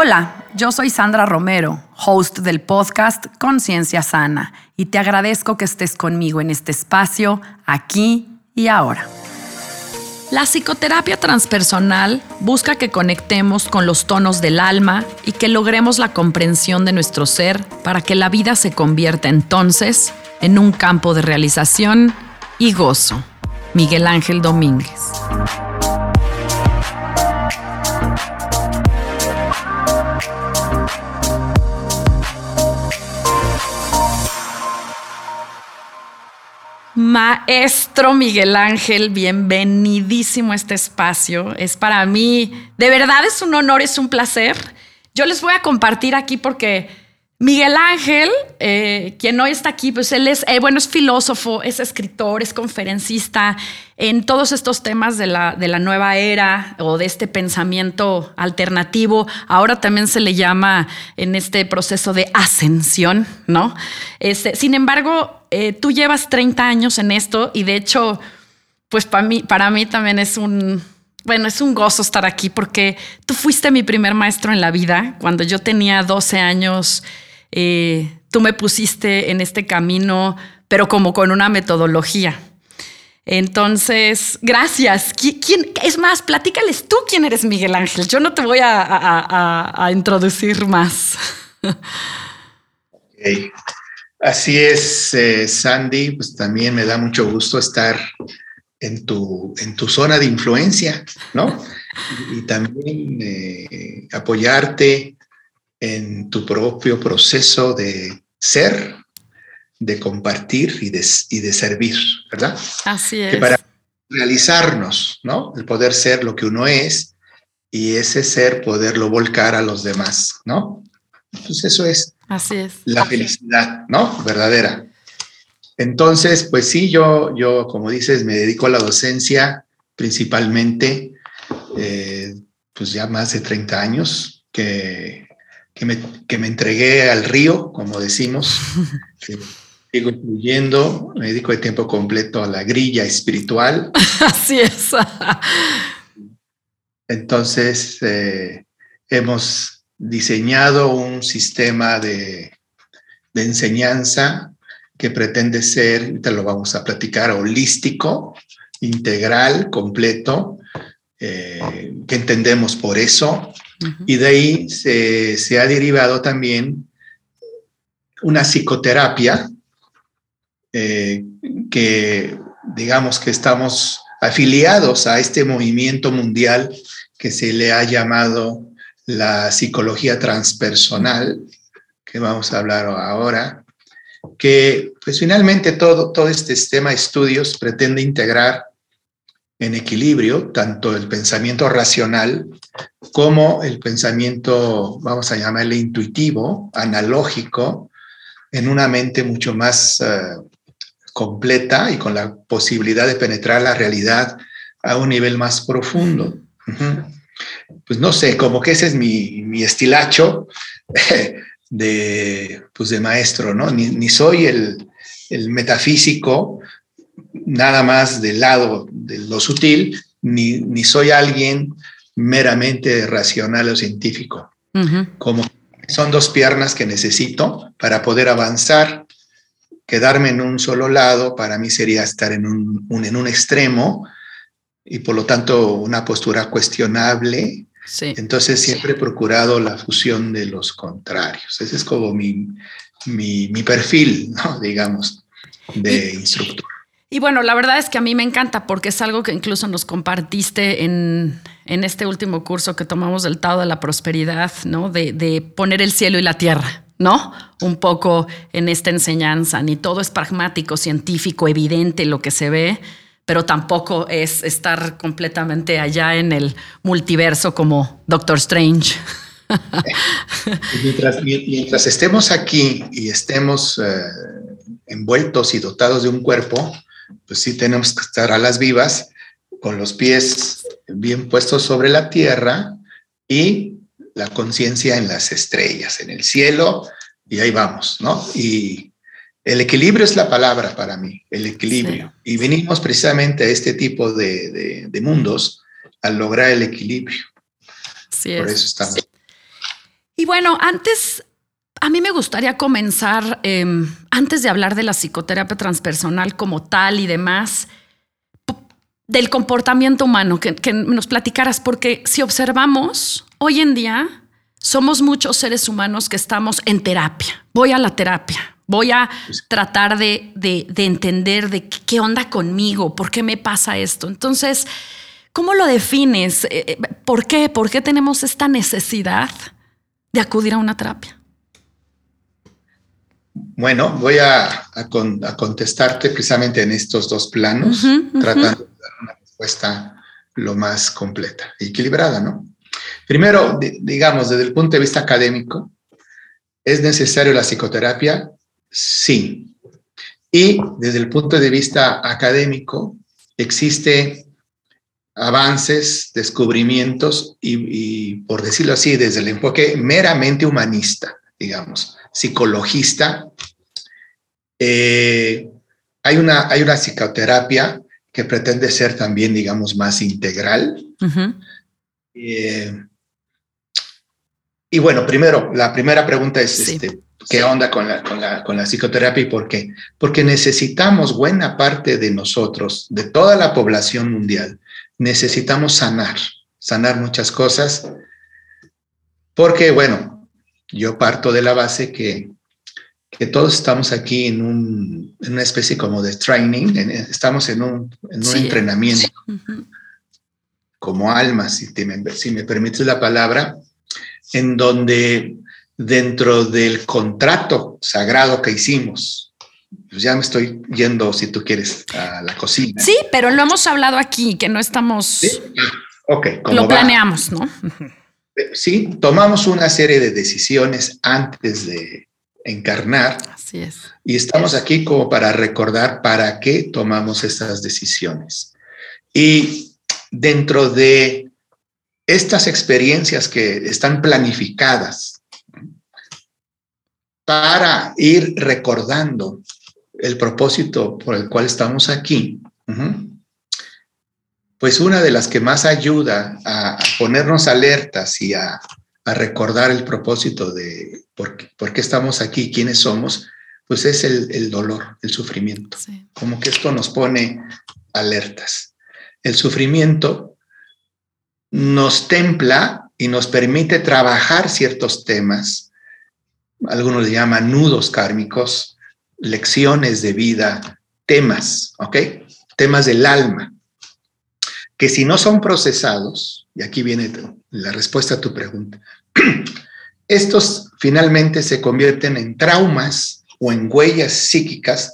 Hola, yo soy Sandra Romero, host del podcast Conciencia Sana, y te agradezco que estés conmigo en este espacio, aquí y ahora. La psicoterapia transpersonal busca que conectemos con los tonos del alma y que logremos la comprensión de nuestro ser para que la vida se convierta entonces en un campo de realización y gozo. Miguel Ángel Domínguez. Maestro Miguel Ángel, bienvenidísimo a este espacio. Es para mí, de verdad es un honor, es un placer. Yo les voy a compartir aquí porque Miguel Ángel, eh, quien hoy está aquí, pues él es, eh, bueno, es filósofo, es escritor, es conferencista en todos estos temas de la, de la nueva era o de este pensamiento alternativo. Ahora también se le llama en este proceso de ascensión, ¿no? Este, sin embargo, eh, tú llevas 30 años en esto y de hecho, pues para mí, para mí también es un, bueno, es un gozo estar aquí porque tú fuiste mi primer maestro en la vida. Cuando yo tenía 12 años, eh, tú me pusiste en este camino, pero como con una metodología. Entonces, gracias. ¿Quién, es más, platícales tú quién eres Miguel Ángel. Yo no te voy a, introducir más. Así es, eh, Sandy, pues también me da mucho gusto estar en tu, en tu zona de influencia, ¿no? Y, también eh, apoyarte en tu propio proceso de ser, de compartir y de, y de servir, ¿verdad? Así es. Que para realizarnos, ¿no? El poder ser lo que uno es y ese ser poderlo volcar a los demás, ¿no? Pues eso es. Así es. La felicidad, ¿no? Verdadera. Entonces, pues sí, yo, yo, como dices, me dedico a la docencia principalmente, eh, pues ya más de 30 años que que me, que me entregué al río, como decimos. Sigo fluyendo, me dedico de tiempo completo a la grilla espiritual. Así es. Entonces, eh, hemos diseñado un sistema de, de, enseñanza que pretende ser, ahorita lo vamos a platicar, holístico, integral, completo, eh, que entendemos por eso, y de ahí se, ha derivado también una psicoterapia eh, que digamos que estamos afiliados a este movimiento mundial que se le ha llamado la psicología transpersonal, que vamos a hablar ahora, que pues finalmente todo, todo este sistema de estudios pretende integrar en equilibrio tanto el pensamiento racional como el pensamiento, vamos a llamarle intuitivo, analógico, en una mente mucho más eh, completa y con la posibilidad de penetrar la realidad a un nivel más profundo. Pues no sé, como que ese es mi, estilacho de, pues de maestro, ¿no? Ni, soy el, el metafísico, nada más del lado de lo sutil, ni, ni soy alguien meramente racional o científico. Como son dos piernas que necesito para poder avanzar. Quedarme en un solo lado para mí sería estar en un, en un extremo y por lo tanto una postura cuestionable. Entonces siempre he procurado la fusión de los contrarios. Ese es como mi, mi, mi perfil, ¿no? digamos, de instructor. Y bueno, la verdad es que a mí me encanta porque es algo que incluso nos compartiste en, este último curso que tomamos del Tao de la Prosperidad, ¿no? De, de, poner el cielo y la tierra, ¿no? Un poco en esta enseñanza. Ni todo es pragmático, científico, evidente lo que se ve, pero tampoco es estar completamente allá en el multiverso como Doctor Strange. mientras, mientras, estemos aquí y estemos eh, envueltos y dotados de un cuerpo, pues sí tenemos que estar a las vivas, con los pies bien puestos sobre la tierra y la conciencia en las estrellas, en el cielo, y ahí vamos, ¿no? Y el equilibrio es la palabra para mí, el equilibrio. Y venimos precisamente a este tipo de, mundos al lograr el equilibrio. Sí Por eso estamos. Y bueno, antes, a mí me gustaría comenzar, em, antes de hablar de la psicoterapia transpersonal como tal y demás, del comportamiento humano, que, que nos platicaras, porque si observamos, hoy en día somos muchos seres humanos que estamos en terapia. Voy a la terapia, voy a tratar de, entender de qué onda conmigo, por qué me pasa esto. Entonces, ¿cómo lo defines? Eh, eh, ¿Por qué? ¿Por qué tenemos esta necesidad de acudir a una terapia? Bueno, voy a, contestarte precisamente en estos dos planos, tratando de dar una respuesta lo más completa y equilibrada, ¿no? Primero, digamos, desde el punto de vista académico, ¿es necesario la psicoterapia? Sí. Y desde el punto de vista académico, existe avances, descubrimientos y, por decirlo así, desde el enfoque meramente humanista, digamos, psicologista, eh, hay, una, hay una psicoterapia que pretende ser también, digamos, más integral. Eh, y bueno, primero, la primera pregunta es, este, ¿qué onda con la, con, la, con la psicoterapia y por qué? Porque necesitamos buena parte de nosotros, de toda la población mundial, necesitamos sanar, sanar muchas cosas, porque bueno, yo parto de la base que, que todos estamos aquí en, un, en una especie como de training, estamos en un, en un entrenamiento como almas, si, si me permites la palabra, en donde dentro del contrato sagrado que hicimos, pues ya me estoy yendo, si tú quieres, a la cocina. Sí, pero lo hemos hablado aquí, que no estamos... ¿Sí? Ok, lo planeamos, ¿no? Sí, tomamos una serie de decisiones antes de encarnar. Así es. Y estamos aquí como para recordar para qué tomamos esas decisiones. Y dentro de estas experiencias que están planificadas para ir recordando el propósito por el cual estamos aquí, pues una de las que más ayuda a ponernos alertas y a, recordar el propósito de por, qué estamos aquí, quiénes somos, pues es el, dolor, el sufrimiento. Como que esto nos pone alertas. El sufrimiento nos templa y nos permite trabajar ciertos temas, algunos le llaman nudos kármicos, lecciones de vida, temas, ¿ok? Temas del alma, que si no son procesados, y aquí viene la respuesta a tu pregunta, estos finalmente se convierten en traumas o en huellas psíquicas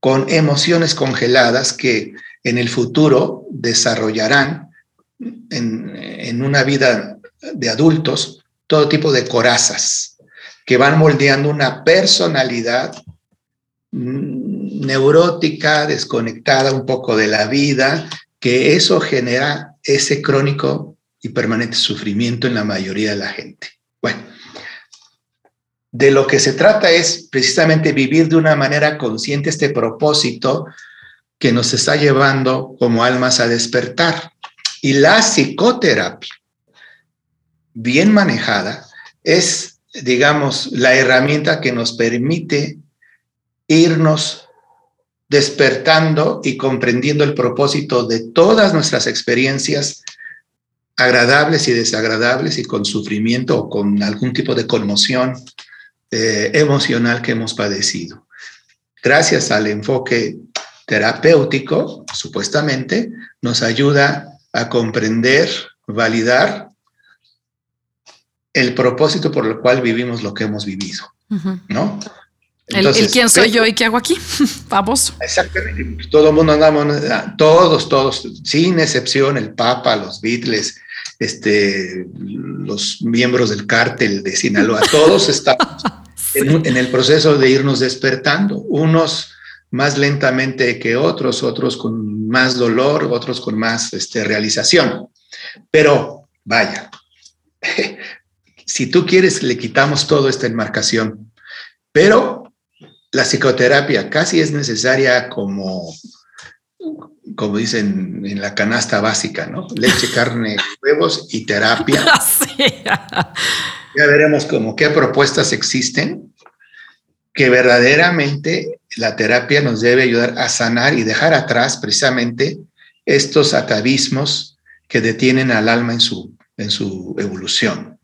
con emociones congeladas que en el futuro desarrollarán en, una vida de adultos todo tipo de corazas que van moldeando una personalidad neurótica, desconectada un poco de la vida, que eso genera ese crónico y permanente sufrimiento en la mayoría de la gente. Bueno, de lo que se trata es precisamente vivir de una manera consciente este propósito que nos está llevando como almas a despertar. Y la psicoterapia, bien manejada, es, digamos, la herramienta que nos permite irnos despertando y comprendiendo el propósito de todas nuestras experiencias agradables y desagradables y con sufrimiento o con algún tipo de conmoción eh, emocional que hemos padecido. Gracias al enfoque terapéutico, supuestamente, nos ayuda a comprender, validar el propósito por el cual vivimos lo que hemos vivido, ¿no? El, quién soy yo y qué hago aquí, vamos. Exactamente. Todo el mundo andamos, todos, todos, sin excepción, el Papa, los Beatles, este, los miembros del cártel de Sinaloa, todos estamos en, el proceso de irnos despertando, unos más lentamente que otros, otros con más dolor, otros con más este, realización. Pero vaya, si tú quieres, le quitamos toda esta enmarcación, pero la psicoterapia casi es necesaria como, como dicen en la canasta básica, ¿no? Leche, carne, huevos y terapia. Ya veremos como qué propuestas existen que verdaderamente la terapia nos debe ayudar a sanar y dejar atrás precisamente estos atavismos que detienen al alma en su, en su evolución.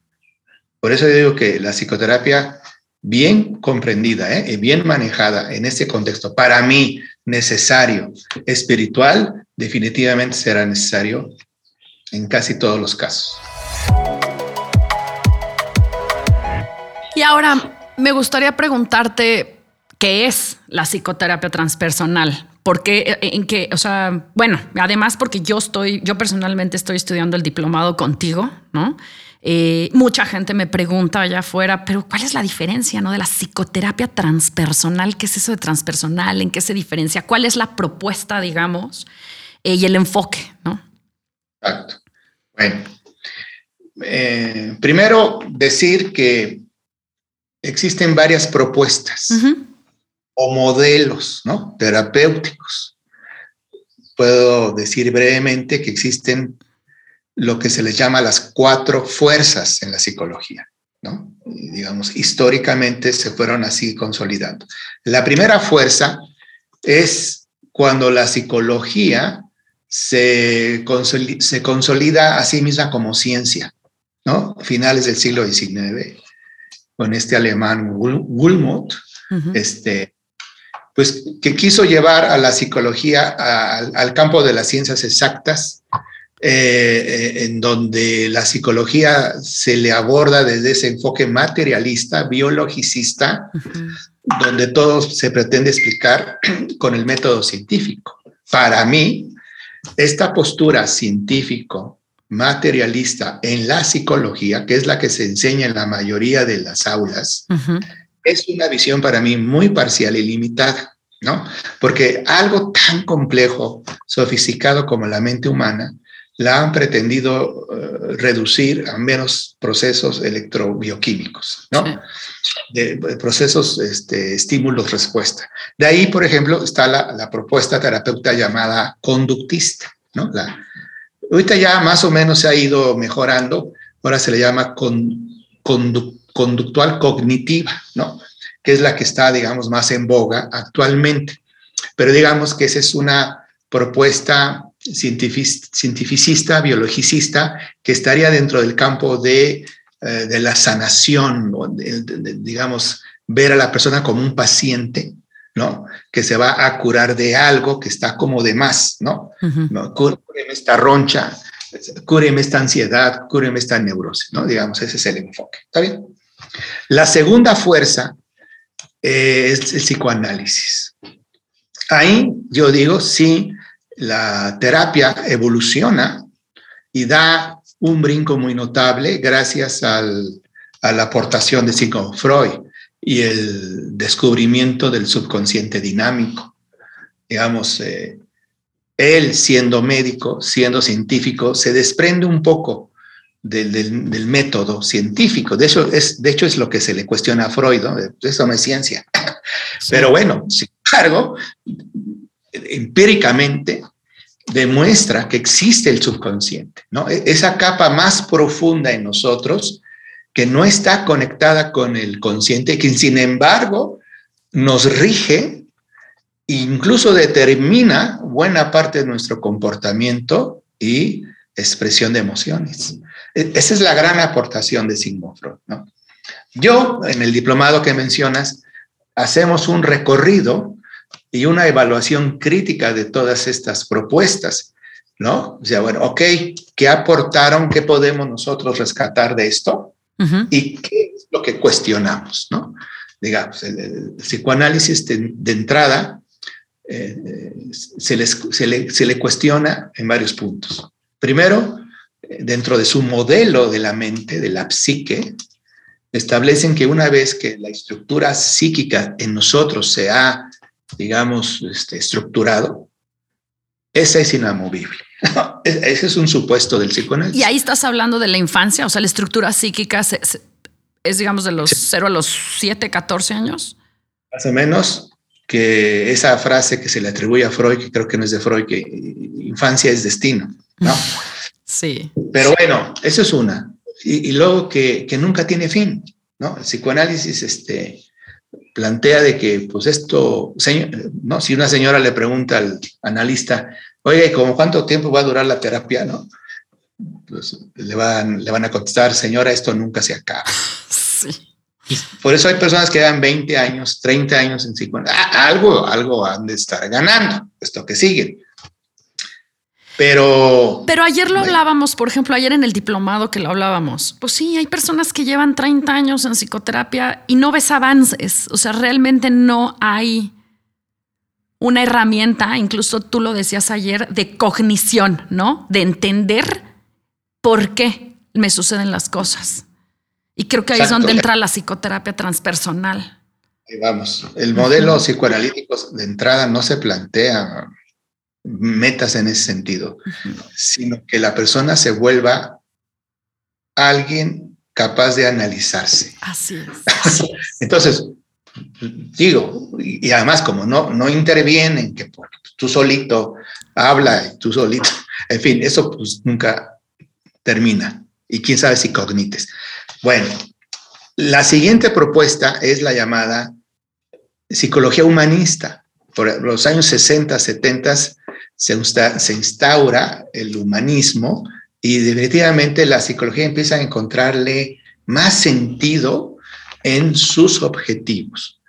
Por eso digo que la psicoterapia bien comprendida ¿eh? bien manejada en este contexto, para mí necesario, espiritual, definitivamente será necesario en casi todos los casos. Y ahora me gustaría preguntarte qué es la psicoterapia transpersonal. Porque, en qué, o sea, bueno, además porque yo estoy, yo personalmente estoy estudiando el diplomado contigo, ¿no? Eh, mucha gente me pregunta allá afuera, pero ¿cuál es la diferencia ¿no? de la psicoterapia transpersonal? ¿Qué es eso de transpersonal? ¿En qué se diferencia? ¿Cuál es la propuesta, digamos, eh, y el enfoque? ¿no? Exacto. Bueno, eh, primero decir que existen varias propuestas o modelos ¿no? terapéuticos. Puedo decir brevemente que existen lo que se les llama las cuatro fuerzas en la psicología, ¿no? digamos, históricamente se fueron así consolidando. La primera fuerza es cuando la psicología se consolida, se consolida a sí misma como ciencia, ¿no? Finales del siglo XIX, con este alemán Gulmut, este, pues que quiso llevar a la psicología al campo de las ciencias exactas eh, en donde la psicología se le aborda desde ese enfoque materialista, biologicista, donde todo se pretende explicar con el método científico. Para mí, esta postura científico materialista en la psicología, que es la que se enseña en la mayoría de las aulas, es una visión para mí muy parcial y limitada, ¿no? Porque algo tan complejo, sofisticado como la mente humana, la han pretendido eh, reducir a menos procesos electrobioquímicos, ¿no? De, procesos, este, estímulos, respuesta. De ahí, por ejemplo, está la, propuesta terapeuta llamada conductista, ¿no? La, ahorita ya más o menos se ha ido mejorando, ahora se le llama conductual cognitiva, ¿no? Que es la que está, digamos, más en boga actualmente. Pero digamos que esa es una propuesta cientificista, biologicista, que estaría dentro del campo de, eh, de la sanación, digamos, ver a la persona como un paciente, ¿no? Que se va a curar de algo que está como de más, ¿no? Cúreme esta roncha, cúreme esta ansiedad, cúreme esta neurosis, ¿no? Digamos, ese es el enfoque. ¿Está bien? La segunda fuerza es el psicoanálisis. Ahí yo digo, sí, la terapia evoluciona y da un brinco muy notable gracias a la aportación de Sigmund Freud y el descubrimiento del subconsciente dinámico. Digamos, eh, él siendo médico, siendo científico, se desprende un poco del, método científico. De hecho, es, de hecho, es lo que se le cuestiona a Freud, eso no es ciencia. Pero bueno, sin embargo, empíricamente demuestra que existe el subconsciente, ¿no? E-, esa capa más profunda en nosotros que no está conectada con el consciente, que sin embargo nos rige e incluso determina buena parte de nuestro comportamiento y expresión de emociones. E-, esa es la gran aportación de Sigmund Freud. Yo, en el diplomado que mencionas, hacemos un recorrido y una evaluación crítica de todas estas propuestas, ¿no? O sea, bueno, ok, ¿qué aportaron? ¿Qué podemos nosotros rescatar de esto? ¿Y qué es lo que cuestionamos, no? Digamos, el, psicoanálisis de, entrada eh, se, les, se, le, se le cuestiona en varios puntos. Primero, dentro de su modelo de la mente, de la psique, establecen que una vez que la estructura psíquica en nosotros se ha, digamos, este, estructurado, esa es inamovible. Ese es un supuesto del psicoanálisis. Y ahí estás hablando de la infancia, o sea, la estructura psíquica es, digamos, de los 0 a los 7, 14 años. Más o menos, que esa frase que se le atribuye a Freud, que creo que no es de Freud, que infancia es destino, ¿no? Sí. Pero bueno, eso es una. Y, luego que, que, nunca tiene fin, ¿no? El psicoanálisis este, plantea de que, pues esto, ¿no? Si una señora le pregunta al analista, oye, ¿cómo cuánto tiempo va a durar la terapia, no? Pues le van, le van a contestar, señora, esto nunca se acaba. Sí. Por eso hay personas que dan 20 años, 30 años en psicoanálisis. Ah, algo, algo han de estar ganando, esto que siguen. Pero. Pero ayer lo hablábamos, por ejemplo, ayer en el diplomado que lo hablábamos. Pues sí, hay personas que llevan 30 años en psicoterapia y no ves avances. O sea, realmente no hay una herramienta, incluso tú lo decías ayer, de cognición, ¿no? De entender por qué me suceden las cosas. Y creo que ahí es donde entra la psicoterapia transpersonal. vamos, el modelo psicoanalítico de entrada no se plantea metas en ese sentido, sino que la persona se vuelva alguien capaz de analizarse. Así es. Entonces, digo, y además como no, no intervienen, que tú solito habla tú solito, en fin, eso pues nunca termina. Y quién sabe si cognites. Bueno, la siguiente propuesta es la llamada psicología humanista. Por los años 60, 70 se, instaura el humanismo y definitivamente la psicología empieza a encontrarle más sentido en sus objetivos.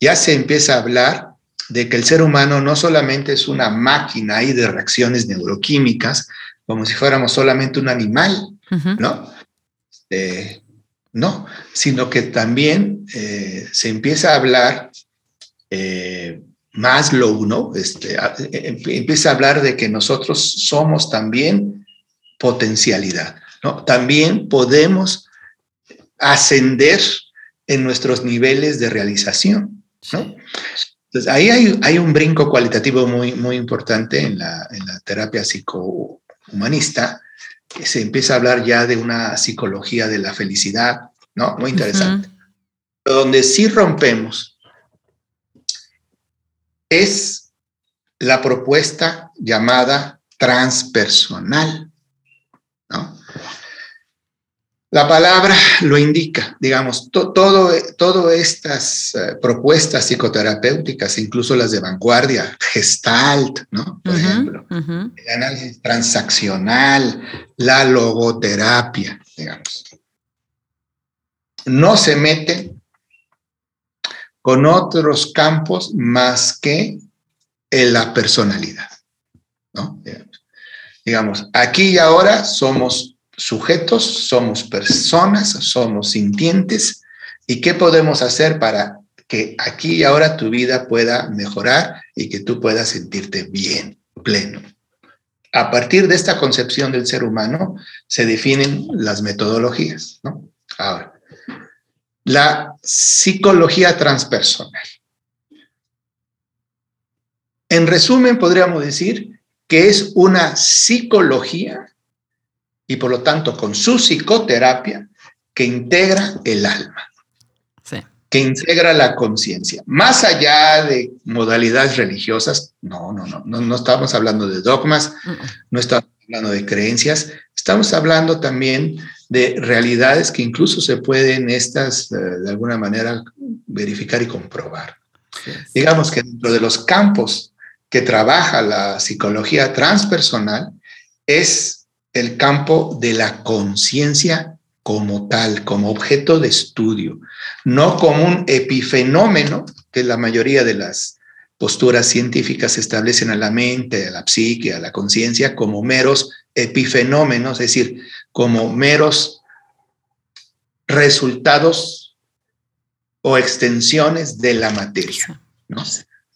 Ya se empieza a hablar de que el ser humano no solamente es una máquina ahí de reacciones neuroquímicas, como si fuéramos solamente un animal, ¿no? Eh, no, sino que también eh, se empieza a hablar eh, Maslow, ¿no? Este, em, empieza a hablar de que nosotros somos también potencialidad, ¿no? También podemos ascender en nuestros niveles de realización, ¿no? Entonces, ahí hay, un brinco cualitativo muy, muy importante en la, en la terapia psicohumanista, que se empieza a hablar ya de una psicología de la felicidad, ¿no? Muy interesante. Donde sí rompemos es la propuesta llamada transpersonal. ¿no? La palabra lo indica, digamos, todas todo estas eh, propuestas psicoterapéuticas, incluso las de vanguardia, gestalt, ¿no? Por ejemplo, el análisis transaccional, la logoterapia, digamos. No se mete con otros campos más que en la personalidad. ¿no? Digamos, aquí y ahora somos sujetos, somos personas, somos sintientes. ¿Y qué podemos hacer para que aquí y ahora tu vida pueda mejorar y que tú puedas sentirte bien, pleno? A partir de esta concepción del ser humano se definen las metodologías. ¿no? Ahora, la psicología transpersonal. En resumen, podríamos decir que es una psicología y por lo tanto con su psicoterapia que integra el alma, que integra la conciencia. Más allá de modalidades religiosas, no, no, no, no, estamos hablando de dogmas, no estamos hablando de creencias, estamos hablando también de realidades que incluso se pueden estas, eh, de alguna manera, verificar y comprobar. Digamos que dentro de los campos que trabaja la psicología transpersonal es el campo de la conciencia como tal, como objeto de estudio, no como un epifenómeno que la mayoría de las posturas científicas establecen a la mente, a la psique, a la conciencia como meros epifenómenos, es decir, como meros resultados o extensiones de la materia. ¿no?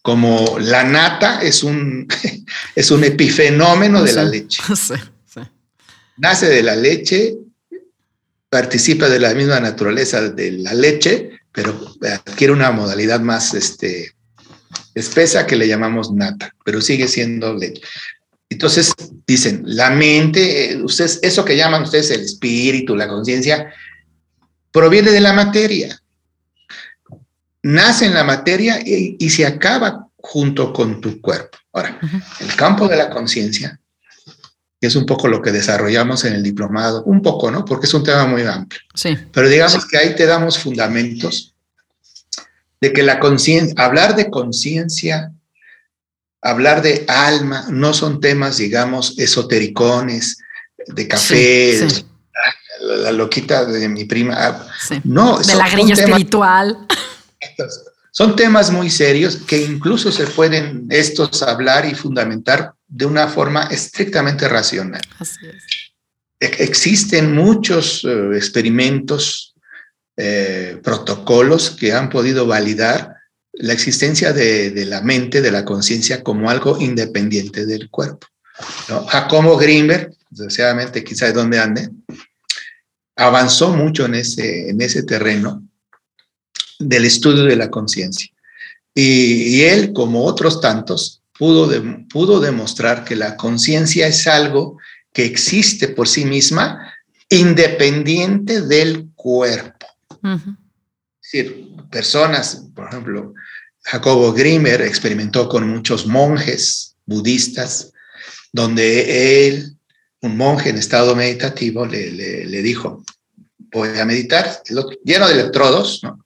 Como la nata es un, es un epifenómeno de la leche. nace de la leche, participa de la misma naturaleza de la leche, pero adquiere una modalidad más este, espesa que le llamamos nata, pero sigue siendo leche. Entonces dicen, la mente, eh, ustedes, eso que llaman ustedes el espíritu, la conciencia, proviene de la materia. Nace en la materia y, se acaba junto con tu cuerpo. Ahora, el campo de la conciencia, que es un poco lo que desarrollamos en el diplomado, un poco, ¿no? Porque es un tema muy amplio. Sí. Pero digamos que ahí te damos fundamentos de que la conciencia, hablar de conciencia hablar de alma no son temas, digamos, esotericones, de café, La, loquita de mi prima. Ah, no, de la grilla espiritual. son temas muy serios que incluso se pueden estos hablar y fundamentar de una forma estrictamente racional. Existen muchos eh, experimentos, eh, protocolos que han podido validar la existencia de, la mente, de la conciencia, como algo independiente del cuerpo. Jacobo Greenberg, desgraciadamente quizá de donde ande, avanzó mucho en ese, en ese terreno del estudio de la conciencia. Y, él, como otros tantos, pudo, pudo demostrar que la conciencia es algo que existe por sí misma, independiente del cuerpo. Decir, personas, por ejemplo, Jacobo Grimmer experimentó con muchos monjes budistas, donde él, un monje en estado meditativo, le, le, dijo, voy a meditar, lleno de electrodos, ¿no?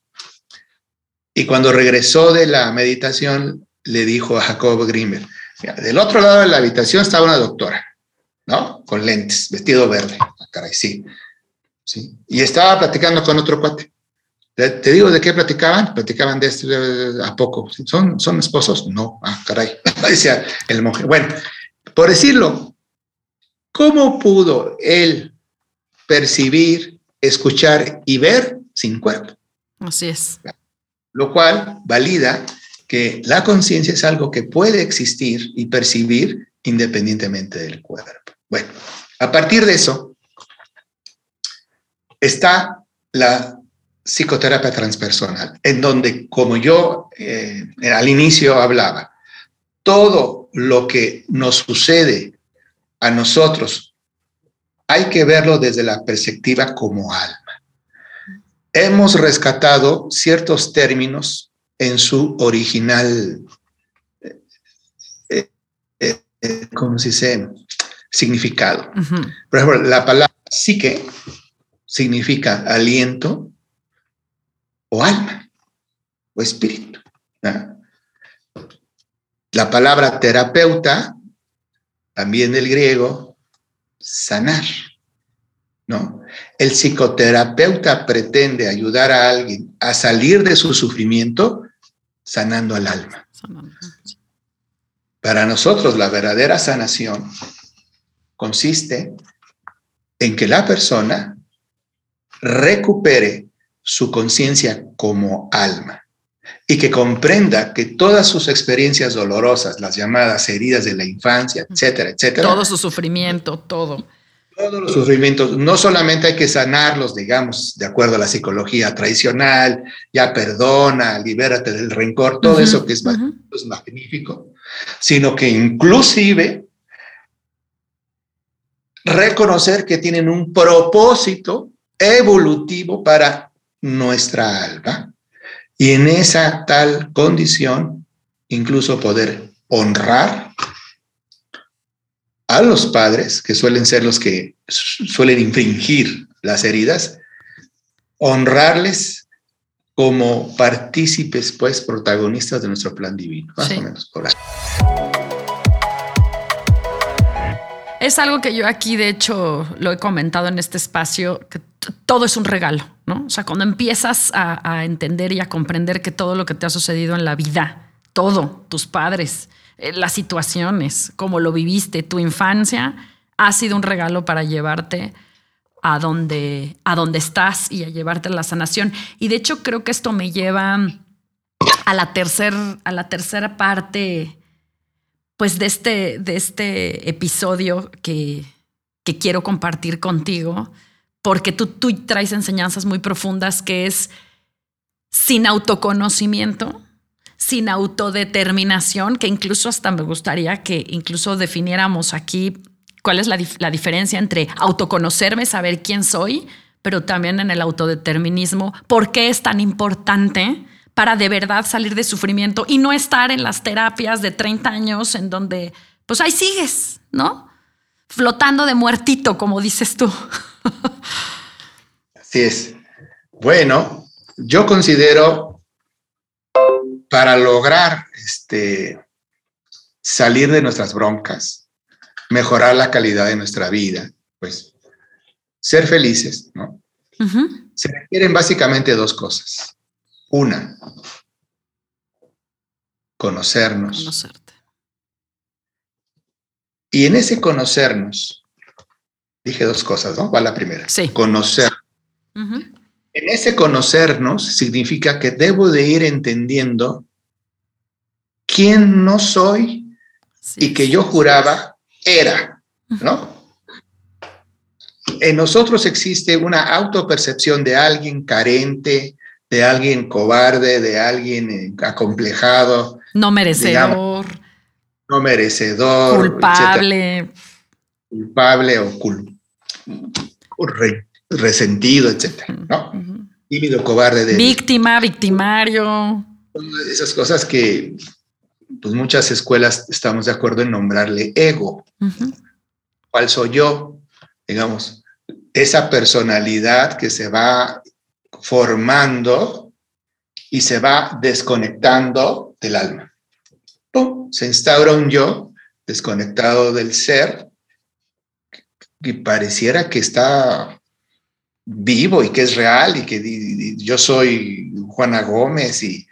Y cuando regresó de la meditación, le dijo a Jacobo Grimmer, del otro lado de la habitación estaba una doctora, ¿no? Con lentes, vestido verde, ah, caray, sí. sí. Y estaba platicando con otro cuate. ¿Te, digo de qué platicaban? Platicaban de esto a poco. ¿Son, ¿Son esposos? No. Ah, caray. Decía el monje. Bueno, por decirlo, ¿cómo pudo él percibir, escuchar y ver sin cuerpo? Así es. Lo cual valida que la conciencia es algo que puede existir y percibir independientemente del cuerpo. Bueno, a partir de eso está la psicoterapia transpersonal, en donde, como yo eh, al inicio hablaba, todo lo que nos sucede a nosotros hay que verlo desde la perspectiva como alma. Hemos rescatado ciertos términos en su original, eh, eh, ¿cómo se dice? Significado. Por ejemplo, la palabra psique significa aliento, o alma o espíritu. La palabra terapeuta, también del griego, sanar. ¿no? El psicoterapeuta pretende ayudar a alguien a salir de su sufrimiento sanando al alma. Para nosotros la verdadera sanación consiste en que la persona recupere su conciencia como alma y que comprenda que todas sus experiencias dolorosas, las llamadas heridas de la infancia, etcétera, etcétera. Todo su sufrimiento, todo. Todos los sufrimientos, no solamente hay que sanarlos, digamos, de acuerdo a la psicología tradicional, ya perdona, libérate del rencor, todo eso que es, es magnífico, sino que inclusive reconocer que tienen un propósito evolutivo para nuestra alma y en esa tal condición incluso poder honrar a los padres, que suelen ser los que suelen infringir las heridas, honrarles como partícipes, pues, protagonistas de nuestro plan divino, más o menos por ahí. Es algo que yo aquí, de hecho, lo he comentado en este espacio, que todo es un regalo, O sea, cuando empiezas a, entender y a comprender que todo lo que te ha sucedido en la vida, todo, tus padres, eh, las situaciones, cómo lo viviste, tu infancia, ha sido un regalo para llevarte a donde, a donde estás y a llevarte a la sanación. Y de hecho creo que esto me lleva a la, a la tercera parte pues de este, de este episodio que, que quiero compartir contigo, porque tú, tú traes enseñanzas muy profundas que es sin autoconocimiento, sin autodeterminación, que incluso hasta me gustaría que incluso definiéramos aquí cuál es la, la, diferencia entre autoconocerme, saber quién soy, pero también en el autodeterminismo, por qué es tan importante para de verdad salir de sufrimiento y no estar en las terapias de 30 años en donde, pues ahí sigues, ¿no? Flotando de muertito, como dices tú. Así es. Bueno, yo considero para lograr este, salir de nuestras broncas, mejorar la calidad de nuestra vida, pues ser felices, ¿no? Se requieren básicamente dos cosas. Una, conocernos. Conocerte. Y en ese conocernos, dije dos cosas, ¿no? ¿Cuál la primera? Sí. Conocer. En ese conocernos significa que debo de ir entendiendo quién no soy y que yo juraba era, ¿no? En nosotros existe una autopercepción de alguien carente, de alguien cobarde, de alguien eh, acomplejado. No merecedor. No merecedor. Culpable. culpable o, resentido, etc. ¿no? Tímido, cobarde. De, Víctima, victimario. Esas cosas que pues muchas escuelas estamos de acuerdo en nombrarle ego. ¿Cuál soy yo? Digamos, esa personalidad que se va formando y se va desconectando del alma. Se instaura un yo desconectado del ser que pareciera que está vivo y que es real y que yo soy Juana Gómez y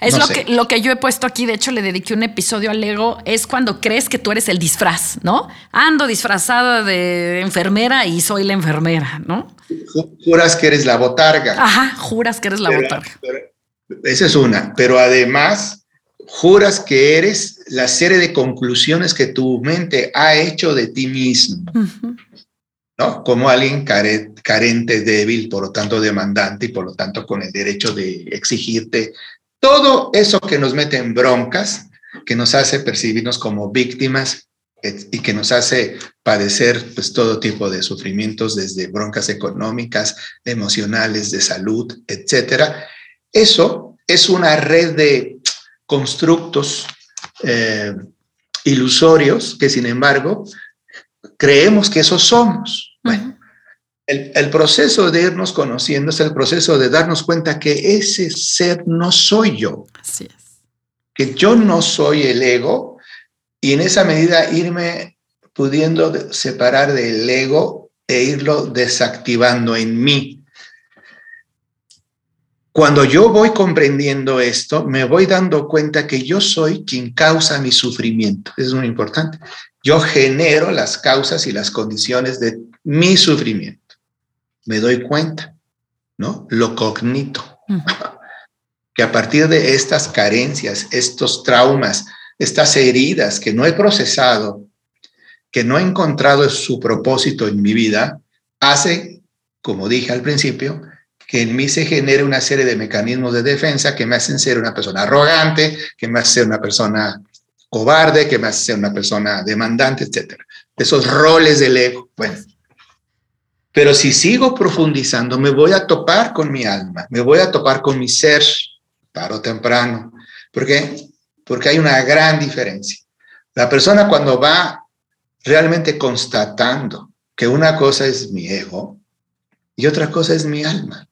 es lo, que, lo que yo he puesto aquí, de hecho le dediqué un episodio al ego, es cuando crees que tú eres el disfraz, ¿no? Ando disfrazada de enfermera y soy la enfermera, ¿no? Juras que eres la botarga. Ajá, juras que eres la botarga. esa es una, pero además juras que eres la serie de conclusiones que tu mente ha hecho de ti mismo. ¿no? Como alguien carente, débil, por lo tanto demandante y por lo tanto con el derecho de exigirte todo eso que nos mete en broncas, que nos hace percibirnos como víctimas y que nos hace padecer pues todo tipo de sufrimientos desde broncas económicas, emocionales, de salud, etcétera. Eso es una red de constructos eh, ilusorios que sin embargo creemos que esos somos. Bueno, el, proceso de irnos conociendo es el proceso de darnos cuenta que ese ser no soy yo. Así es. Que yo no soy el ego y en esa medida irme pudiendo separar del ego e irlo desactivando en mí. Cuando yo voy comprendiendo esto, me voy dando cuenta que yo soy quien causa mi sufrimiento. es muy importante. Yo genero las causas y las condiciones de mi sufrimiento me doy cuenta, ¿no? Lo cognito. Que a partir de estas carencias, estos traumas, estas heridas que no he procesado, que no he encontrado su propósito en mi vida, hace, como dije al principio, que en mí se genere una serie de mecanismos de defensa que me hacen ser una persona arrogante, que me hacen ser una persona cobarde, que me hacen ser una persona demandante, etc. Esos roles del ego. Bueno, pero si sigo profundizando, me voy a topar con mi alma, me voy a topar con mi ser, tarde o temprano. ¿Por qué? Porque hay una gran diferencia. La persona cuando va realmente constatando que una cosa es mi ego y otra cosa es mi alma.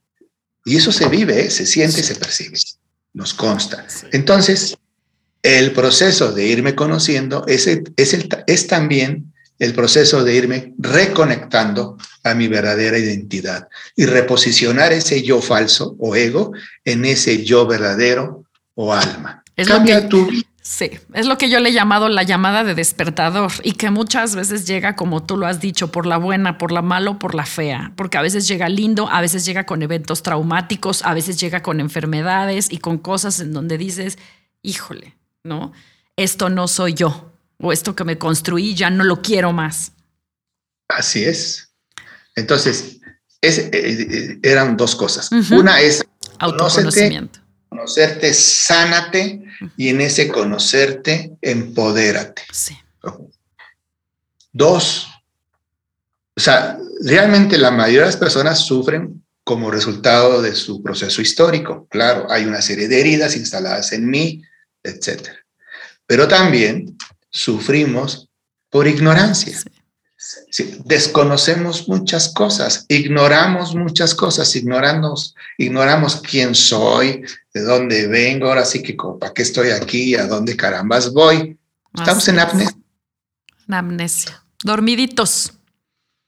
Y eso se vive, ¿eh? se siente, se percibe, nos consta. Entonces, el proceso de irme conociendo es, es, el, es también el proceso de irme reconectando a mi verdadera identidad y reposicionar ese yo falso o ego en ese yo verdadero o alma. Es Cambia lo que, tu Sí, es lo que yo le he llamado la llamada de despertador y que muchas veces llega, como tú lo has dicho, por la buena, por la mala o por la fea, porque a veces llega lindo, a veces llega con eventos traumáticos, a veces llega con enfermedades y con cosas en donde dices, híjole, ¿no? Esto no soy yo o esto que me construí ya no lo quiero más. Así es. Entonces, eh, eh, eran dos cosas. Una es autoconocimiento. Conocerte, sánate y en ese conocerte, empodérate. Sí. Dos, o sea, realmente la mayoría de las personas sufren como resultado de su proceso histórico. Claro, hay una serie de heridas instaladas en mí, etc. Pero también sufrimos por ignorancia. Desconocemos muchas cosas, ignoramos muchas cosas, ignoramos, ignoramos quién soy, de dónde vengo, ahora sí que para qué estoy aquí, a dónde carambas voy. Estamos en amnesia. En amnesia. Dormiditos.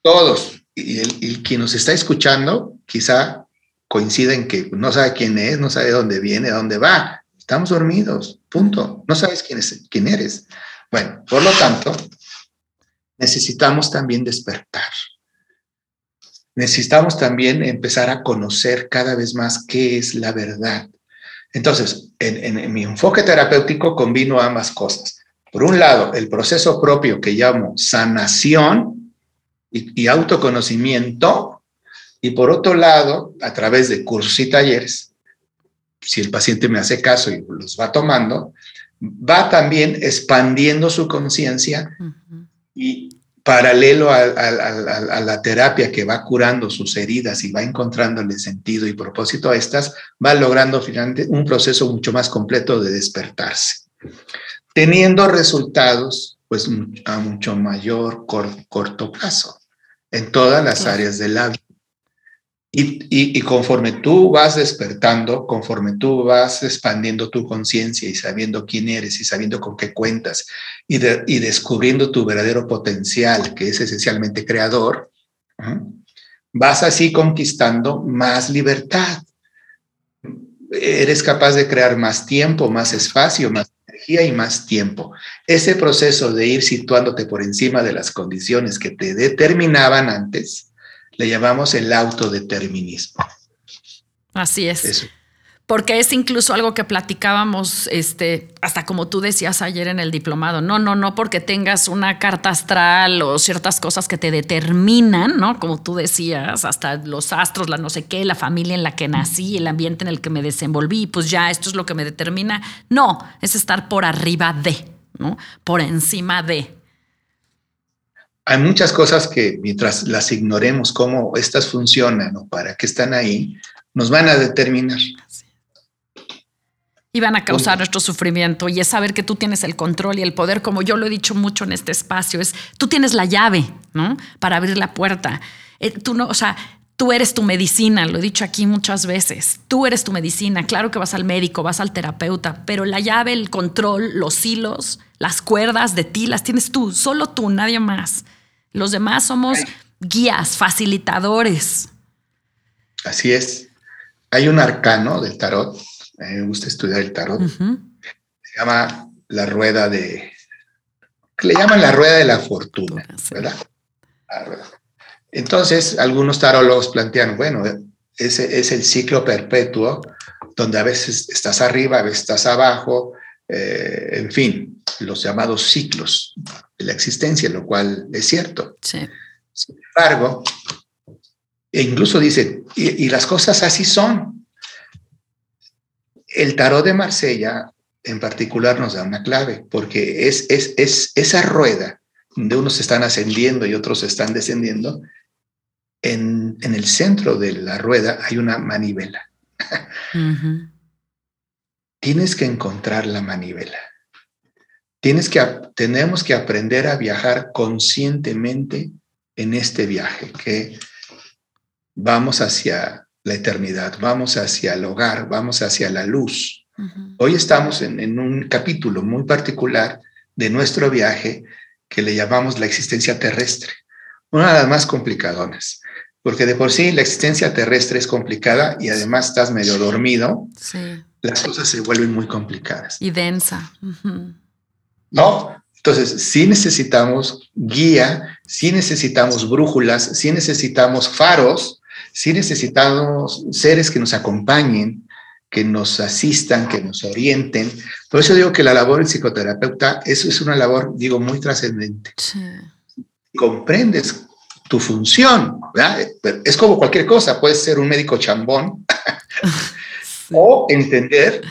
Todos. Y, el, quien nos está escuchando quizá coincida en que no sabe quién es, no sabe dónde viene, dónde va. Estamos dormidos, punto. No sabes quién, es, quién eres. Bueno, por lo tanto, necesitamos también despertar. Necesitamos también empezar a conocer cada vez más qué es la verdad. Entonces, en, mi enfoque terapéutico combino ambas cosas. Por un lado, el proceso propio que llamo sanación y, autoconocimiento, y por otro lado, a través de cursos y talleres, si el paciente me hace caso y los va tomando, va también expandiendo su conciencia y paralelo a, la terapia que va curando sus heridas y va encontrándole sentido y propósito a estas, va logrando finalmente un proceso mucho más completo de despertarse, teniendo resultados pues a mucho mayor corto plazo en todas las áreas del la y, conforme tú vas despertando, conforme tú vas expandiendo tu conciencia y sabiendo quién eres y sabiendo con qué cuentas y, descubriendo tu verdadero potencial, que es esencialmente creador, vas así conquistando más libertad. Eres capaz de crear más tiempo, más espacio, más energía y más tiempo. Ese proceso de ir situándote por encima de las condiciones que te determinaban antes, le llamamos el autodeterminismo. Así es. Porque es incluso algo que platicábamos, este, hasta como tú decías ayer en el diplomado. No, no, no porque tengas una carta astral o ciertas cosas que te determinan, ¿no? Como tú decías, hasta los astros, la no sé qué, la familia en la que nací, el ambiente en el que me desenvolví, pues ya esto es lo que me determina. No, es estar por arriba de, ¿no? Por encima de hay muchas cosas que mientras las ignoremos cómo estas funcionan o para qué están ahí, nos van a determinar. Y van a causar nuestro sufrimiento. Y es saber que tú tienes el control y el poder, como yo lo he dicho mucho en este espacio, es tú tienes la llave, ¿no? Para abrir la puerta. Eh, tú no, o sea, tú eres tu medicina, lo he dicho aquí muchas veces. Tú eres tu medicina. Claro que vas al médico, vas al terapeuta, pero la llave, el control, los hilos, las cuerdas de ti las tienes tú, solo tú, nadie más. Los demás somos guías, facilitadores. Así es. Hay un arcano del tarot, me gusta estudiar el tarot, se llama la rueda de, le llaman la rueda de la fortuna, ¿verdad? Entonces, algunos tarólogos plantean, bueno, ese es el ciclo perpetuo, donde a veces estás arriba, a veces estás abajo, eh, en fin, los llamados ciclos de la existencia, lo cual es cierto. Sin embargo, e incluso dice, y, las cosas así son. El tarot de Marsella en particular nos da una clave, porque es, es, es esa rueda donde unos están ascendiendo y otros están descendiendo, en, en el centro de la rueda hay una manivela. Tienes que encontrar la manivela. Tienes que, tenemos que aprender a viajar conscientemente en este viaje, que vamos hacia la eternidad, vamos hacia el hogar, vamos hacia la luz. Hoy estamos en, en, un capítulo muy particular de nuestro viaje que le llamamos la existencia terrestre, una de las más complicadonas, porque de por sí la existencia terrestre es complicada y además estás medio dormido, las cosas se vuelven muy complicadas. Y densa. ¿no? Entonces, sí necesitamos guía, sí necesitamos brújulas, sí necesitamos faros, sí necesitamos seres que nos acompañen, que nos asistan, que nos orienten. Por eso digo que la labor del psicoterapeuta eso es una labor, digo, muy trascendente. Comprendes tu función. Es como cualquier cosa, puedes ser un médico chambón o entender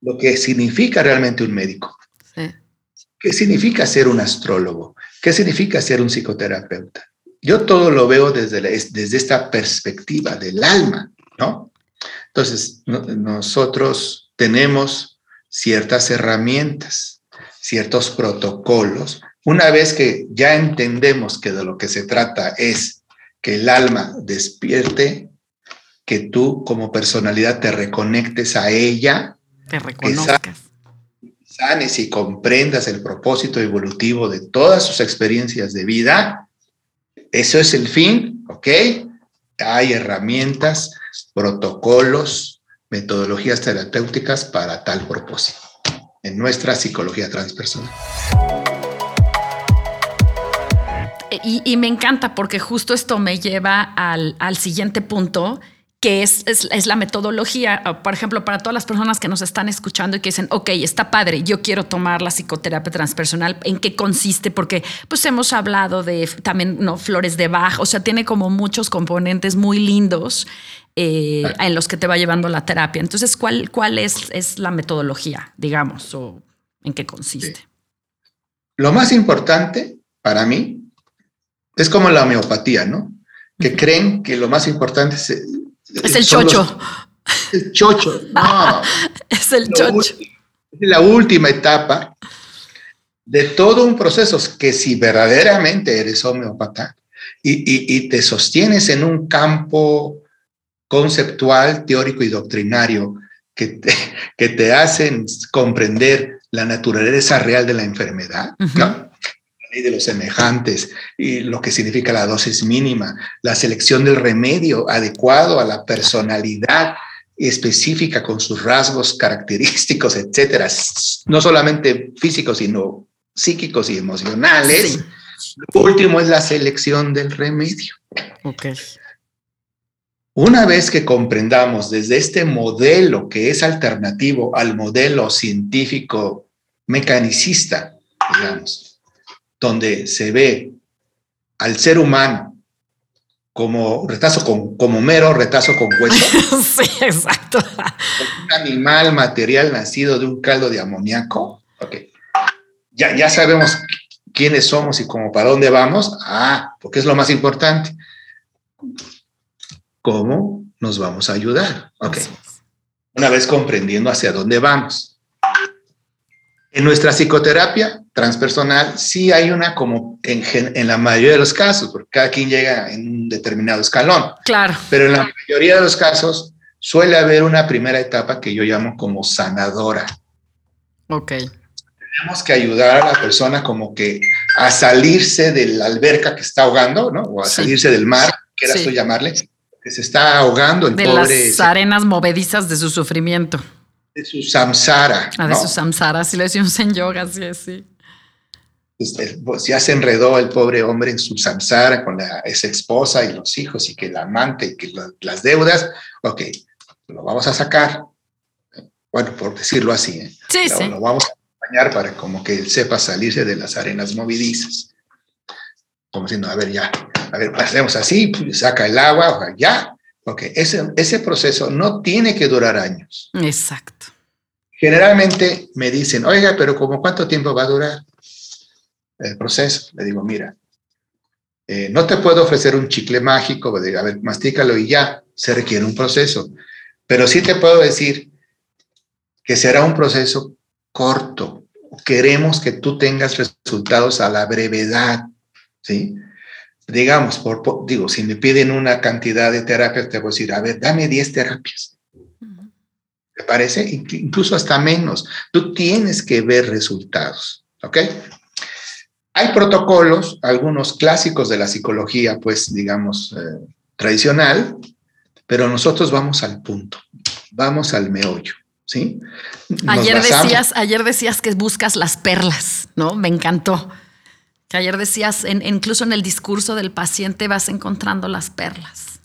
lo que significa realmente un médico. ¿Qué significa ser un astrólogo? ¿Qué significa ser un psicoterapeuta? Yo todo lo veo desde, desde esta perspectiva del alma, ¿no? Entonces, nosotros tenemos ciertas herramientas, ciertos protocolos. Una vez que ya entendemos que de lo que se trata es que el alma despierte, que tú como personalidad te reconectes a ella, te reconozcas sanes y comprendas el propósito evolutivo de todas sus experiencias de vida, eso es el fin, ¿ok? Hay herramientas, protocolos, metodologías terapéuticas para tal propósito en nuestra psicología transpersonal. Y, me encanta porque justo esto me lleva al, al siguiente punto, que es, es, la metodología, ah, por ejemplo, para todas las personas que nos están escuchando y que dicen, ok, está padre, yo quiero tomar la psicoterapia transpersonal, ¿en qué consiste? Porque pues hemos hablado de también ¿no? flores de baja, o sea, tiene como muchos componentes muy lindos eh, en los que te va llevando la terapia. Entonces, ¿cuál, cuál es, es la metodología, digamos, o en qué consiste? Lo más importante para mí es como la homeopatía, ¿no? Que creen que lo más importante es es el chocho. el chocho, no. es el chocho. Es la última etapa de todo un proceso que si verdaderamente eres homeópata y, y, te sostienes en un campo conceptual, teórico y doctrinario que te, que te hacen comprender la naturaleza real de la enfermedad, de los semejantes y lo que significa la dosis mínima, la selección del remedio adecuado a la personalidad específica con sus rasgos característicos, etcétera, no solamente físicos, sino psíquicos y emocionales. Lo último es la selección del remedio. Okay. Una vez que comprendamos desde este modelo que es alternativo al modelo científico mecanicista, digamos, donde se ve al ser humano como retazo con, como mero retazo con hueso. sí, exacto. Un animal material nacido de un caldo de amoníaco. Ok. Ya, ya sabemos quiénes somos y cómo para dónde vamos. Ah, porque es lo más importante. ¿Cómo nos vamos a ayudar? Ok. Una vez comprendiendo hacia dónde vamos. En nuestra psicoterapia transpersonal sí hay una como en, en, la mayoría de los casos, porque cada quien llega en un determinado escalón. Claro. Pero en la mayoría de los casos suele haber una primera etapa que yo llamo como sanadora. Ok. Tenemos que ayudar a la persona como que a salirse de la alberca que está ahogando, ¿no? O a salirse del mar, quieras sí. tú llamarle, que se está ahogando el de pobre. las arenas movedizas de su sufrimiento de su samsara. Ah, de su samsara, si lo decimos en yoga, sí, sí. Pues, pues, ya se enredó el pobre hombre en su samsara con la ex esposa y los hijos y que el amante y que las deudas. Ok, lo vamos a sacar. Bueno, por decirlo así. ¿eh? Sí, lo, sí. lo vamos a acompañar para como que él sepa salirse de las arenas movidizas. Como diciendo, a ver, ya, a ver, pasemos así, pues, saca el agua, ya, Ok, ese, ese proceso no tiene que durar años. Exacto. Generalmente me dicen, oiga, pero ¿como cuánto tiempo va a durar el proceso? Le digo, mira, eh, no te puedo ofrecer un chicle mágico, de, a ver, mastícalo y ya, se requiere un proceso. Pero sí te puedo decir que será un proceso corto. Queremos que tú tengas resultados a la brevedad, ¿sí? Digamos, por, digo, si me piden una cantidad de terapias, te voy a decir, a ver, dame 10 terapias. ¿Te parece? Incluso hasta menos. Tú tienes que ver resultados, ¿ok? Hay protocolos, algunos clásicos de la psicología, pues, digamos, eh, tradicional, pero nosotros vamos al punto, vamos al meollo, ¿sí? ayer decías, ayer decías que buscas las perlas, ¿no? Me encantó ayer decías, incluso en el discurso del paciente vas encontrando las perlas.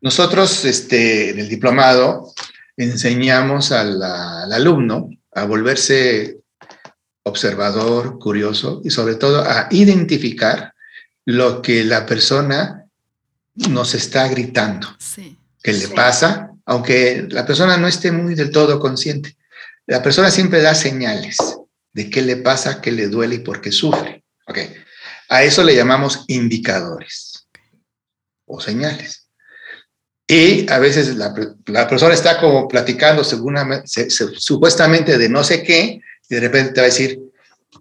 Nosotros, este, en el diplomado, enseñamos al, al alumno a volverse observador, curioso y sobre todo a identificar lo que la persona nos está gritando. ¿Qué le pasa? Aunque la persona no esté muy del todo consciente. La persona siempre da señales de qué le pasa, qué le duele y por qué sufre. Okay. A eso le llamamos indicadores o señales. Y a veces la, persona está como platicando supuestamente de no sé qué y de repente te va a decir,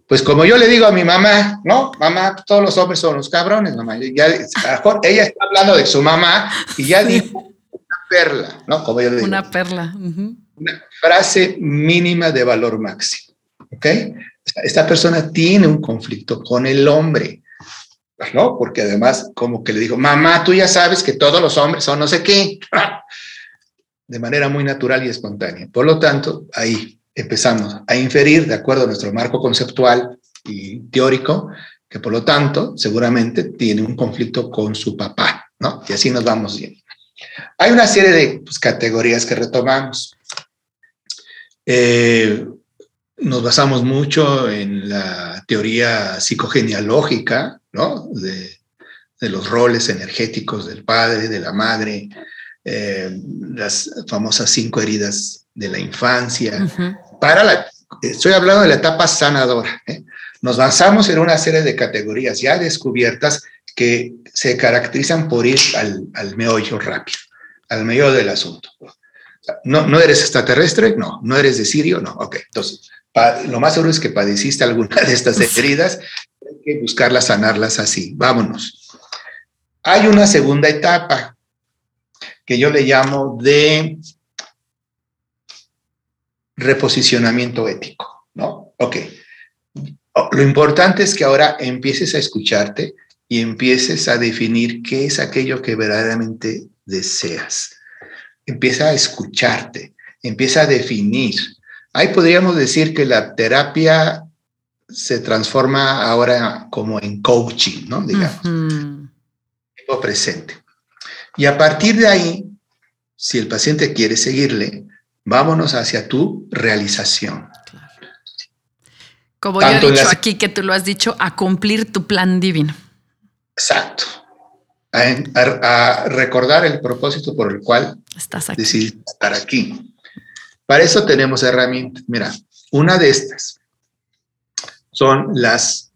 pues como yo le digo a mi mamá, no, mamá, todos los hombres son los cabrones, mamá. Ya, ella está hablando de su mamá y ya dijo una perla, ¿no? Como yo le digo. Una perla. Una frase mínima de valor máximo, ¿ok? Esta persona tiene un conflicto con el hombre, ¿no? Porque además como que le dijo, mamá, tú ya sabes que todos los hombres son no sé qué, de manera muy natural y espontánea. Por lo tanto, ahí empezamos a inferir, de acuerdo a nuestro marco conceptual y teórico, que por lo tanto seguramente tiene un conflicto con su papá, ¿no? Y así nos vamos bien. Hay una serie de pues, categorías que retomamos. Eh, nos basamos mucho en la teoría psicogenealógica, ¿no? De, los roles energéticos del padre, de la madre, eh, las famosas cinco heridas de la infancia. Para la, estoy hablando de la etapa sanadora. ¿eh? Nos basamos en una serie de categorías ya descubiertas que se caracterizan por ir al, al meollo rápido, al meollo del asunto. No, no eres extraterrestre, no, no eres de Sirio, no, ok. Entonces, lo más seguro es que padeciste alguna de estas heridas, hay que buscarlas, sanarlas así. Vámonos. Hay una segunda etapa que yo le llamo de reposicionamiento ético, ¿no? Ok. Lo importante es que ahora empieces a escucharte y empieces a definir qué es aquello que verdaderamente deseas. Empieza a escucharte, empieza a definir. Ahí podríamos decir que la terapia se transforma ahora como en coaching, ¿no? Digamos. presente. Y a partir de ahí, si el paciente quiere seguirle, vámonos hacia tu realización. Como yo he dicho aquí, que tú lo has dicho, a cumplir tu plan divino. Exacto. A, recordar el propósito por el cual Estás decidiste estar aquí. Para eso tenemos herramientas. Mira, una de estas son las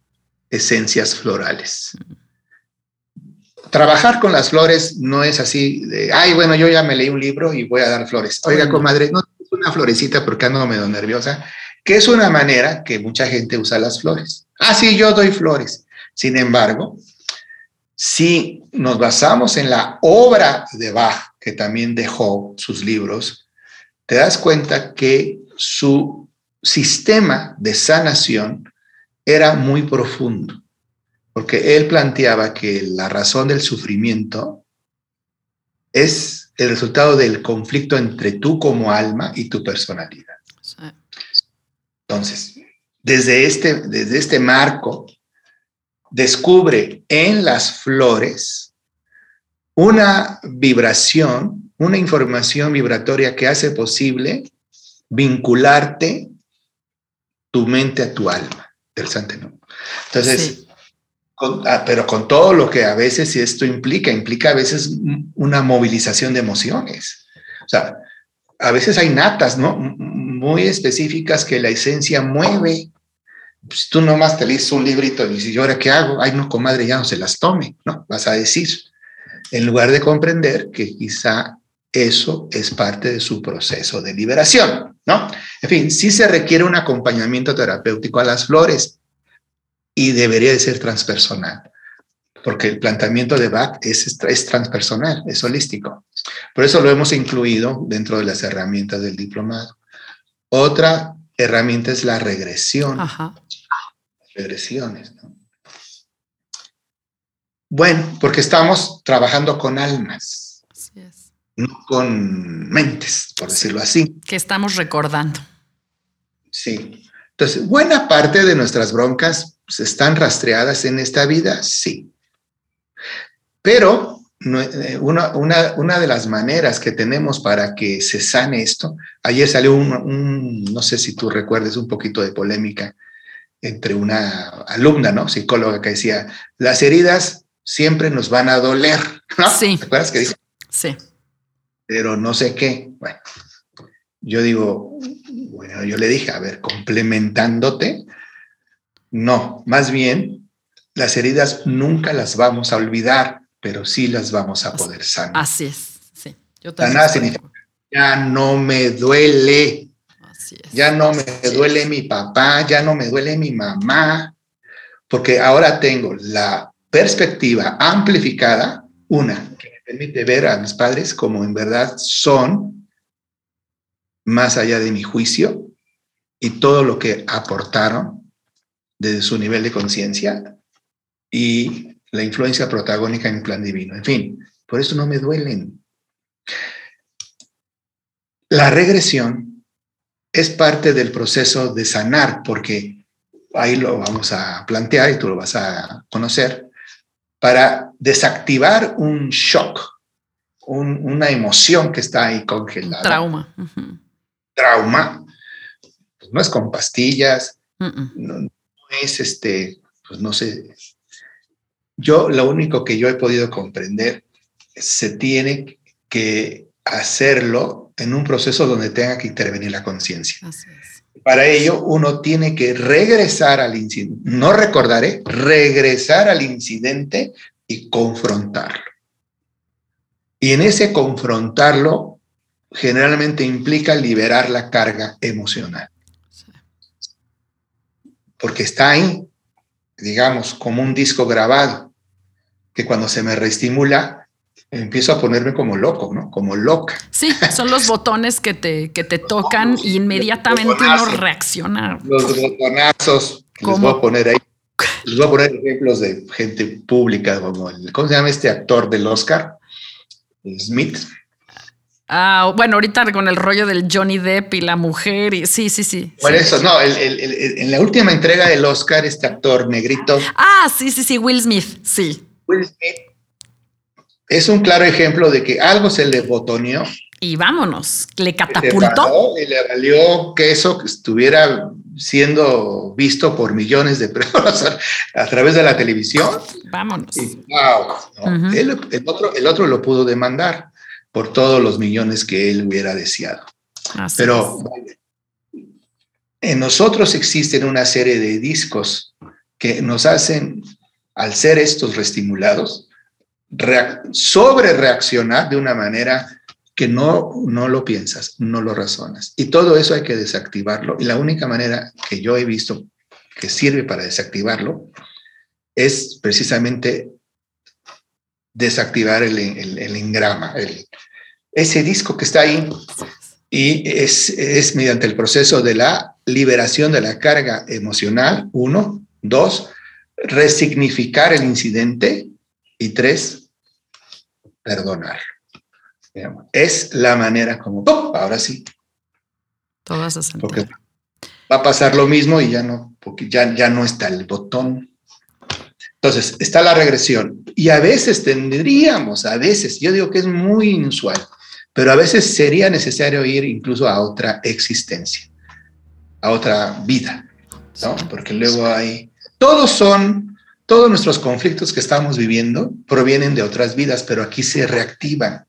esencias florales. Trabajar con las flores no es así de, ay, bueno, yo ya me leí un libro y voy a dar flores. Oiga, comadre, no es una florecita porque ando medio nerviosa, que es una manera que mucha gente usa las flores. Ah, sí, yo doy flores. Sin embargo, si nos basamos en la obra de Bach, que también dejó sus libros, te das cuenta que su sistema de sanación era muy profundo, porque él planteaba que la razón del sufrimiento es el resultado del conflicto entre tú como alma y tu personalidad. Entonces, desde este, desde este marco, descubre en las flores una vibración una información vibratoria que hace posible vincularte tu mente a tu alma. Interesante, ¿no? Entonces, ah, pero con todo lo que a veces esto implica, implica a veces una movilización de emociones. O sea, a veces hay natas, ¿no? Muy específicas que la esencia mueve. Pues tú nomás te lees un librito y dices, ¿y ahora qué hago? Ay, no, comadre, ya no se las tome, ¿no? Vas a decir. En lugar de comprender que quizá eso es parte de su proceso de liberación, ¿no? En fin, sí se requiere un acompañamiento terapéutico a las flores y debería de ser transpersonal, porque el planteamiento de Bach es, es transpersonal, es holístico. Por eso lo hemos incluido dentro de las herramientas del diplomado. Otra herramienta es la regresión. Ajá. Regresiones, ¿no? Bueno, porque estamos trabajando con almas no con mentes, por decirlo así. Que estamos recordando. Sí. Entonces, buena parte de nuestras broncas pues, están rastreadas en esta vida, sí. Pero eh, una, de las maneras que tenemos para que se sane esto, ayer salió un, no sé si tú recuerdes, un poquito de polémica entre una alumna, ¿no? Psicóloga que decía, las heridas siempre nos van a doler, ¿no? Sí. ¿Te acuerdas que dijo? Sí. Pero no sé qué. Bueno, yo digo, bueno, yo le dije, a ver, complementándote, no, más bien, las heridas nunca las vamos a olvidar, pero sí las vamos a poder sanar. Así es, sí. Yo también Sanar significa, ya no me duele. Así es. ya no me duele es. mi papá, ya no me duele mi mamá, porque ahora tengo la perspectiva amplificada, una, permite ver a mis padres como en verdad son, más allá de mi juicio, y todo lo que aportaron desde su nivel de conciencia y la influencia protagónica en el plan divino. En fin, por eso no me duelen. La regresión es parte del proceso de sanar, porque ahí lo vamos a plantear y tú lo vas a conocer, para desactivar un shock, un- una emoción que está ahí congelada. trauma. Trauma. Pues no es con pastillas, no, no es este, pues no sé. Yo lo único que yo he podido comprender, se tiene que hacerlo en un proceso donde tenga que intervenir la conciencia. Para ello, uno tiene que regresar al incidente, no recordaré, regresar al incidente y confrontarlo. Y en ese confrontarlo, generalmente implica liberar la carga emocional porque está ahí, digamos, como un disco grabado, que cuando se me reestimula, empiezo a ponerme como loco, ¿no? Como loca. Sí, son los botones que te, que te tocan y inmediatamente uno reacciona. Los botonazos, les voy a poner ahí, les voy a poner ejemplos de gente pública, como el, ¿cómo se llama este actor del Oscar? Smith. Ah, bueno, ahorita con el rollo del Johnny Depp y la mujer y sí, sí, sí. Por sí. eso, no, el- el- el- en la última entrega del Oscar, este actor negrito, Ah, sí, sí, sí, Will Smith, sí. Will Smith, es un claro ejemplo de que algo se le botoneó Y vámonos, le catapultó. y le valió que eso que estuviera siendo visto por millones de personas a, través de la televisión. Vámonos. Y wow, ¿no? Ujú. Él- el, otro, el otro lo pudo demandar por todos los millones que él hubiera deseado. Así Pero en nosotros existen una serie de discos que nos hacen, al ser estos reestimulados, sobre reaccionar de una manera que no, no lo piensas, no lo razonas. Y todo eso hay que desactivarlo. Y la única manera que yo he visto que sirve para desactivarlo es precisamente desactivar el, el- engrama, el- ese disco que está ahí. Y es, es mediante el proceso de la liberación de la carga emocional, uno, dos, resignificar el incidente y tres, perdonar. Digamos, Es la manera como, ¡pum! ahora sí, Todo porque va a pasar lo mismo y ya no, porque ya, ya no está el botón. Entonces, está la regresión y a veces tendríamos, a veces, yo digo que es muy inusual, pero a veces sería necesario ir incluso a otra existencia, a otra vida, ¿no? Porque luego hay, todos son, todos nuestros conflictos que estamos viviendo provienen de otras vidas, pero aquí se reactivan,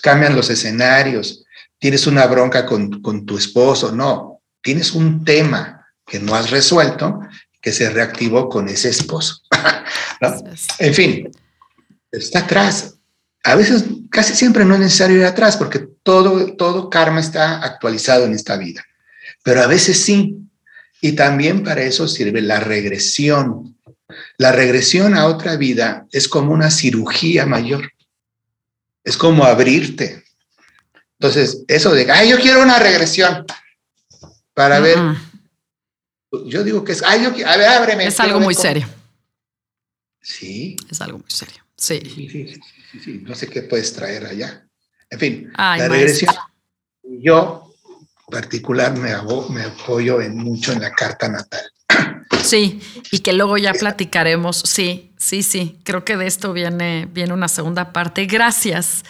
cambian los escenarios, tienes una bronca con, con tu esposo, no, tienes un tema que no has resuelto, que se reactivó con ese esposo. En fin, está atrás. A veces, casi siempre no es necesario ir atrás porque todo, todo karma está actualizado en esta vida. Pero a veces sí. Y también para eso sirve la regresión. La regresión a otra vida es como una cirugía mayor. Es como abrirte. Entonces, eso de, ay, yo quiero una regresión para ver, Mm, yo digo que es, ay, yo quiero, a ver, ábreme. Es algo ver muy cómo". serio. Sí, Es algo muy serio. Sí. sí, sí, sí, no sé qué puedes traer allá. En fin, Ay, la regresión. Yo, particular, me, me apoyo en mucho en la carta natal. Sí, y que luego ya platicaremos. Sí, sí, sí. Creo que de esto viene, viene una segunda parte. Gracias.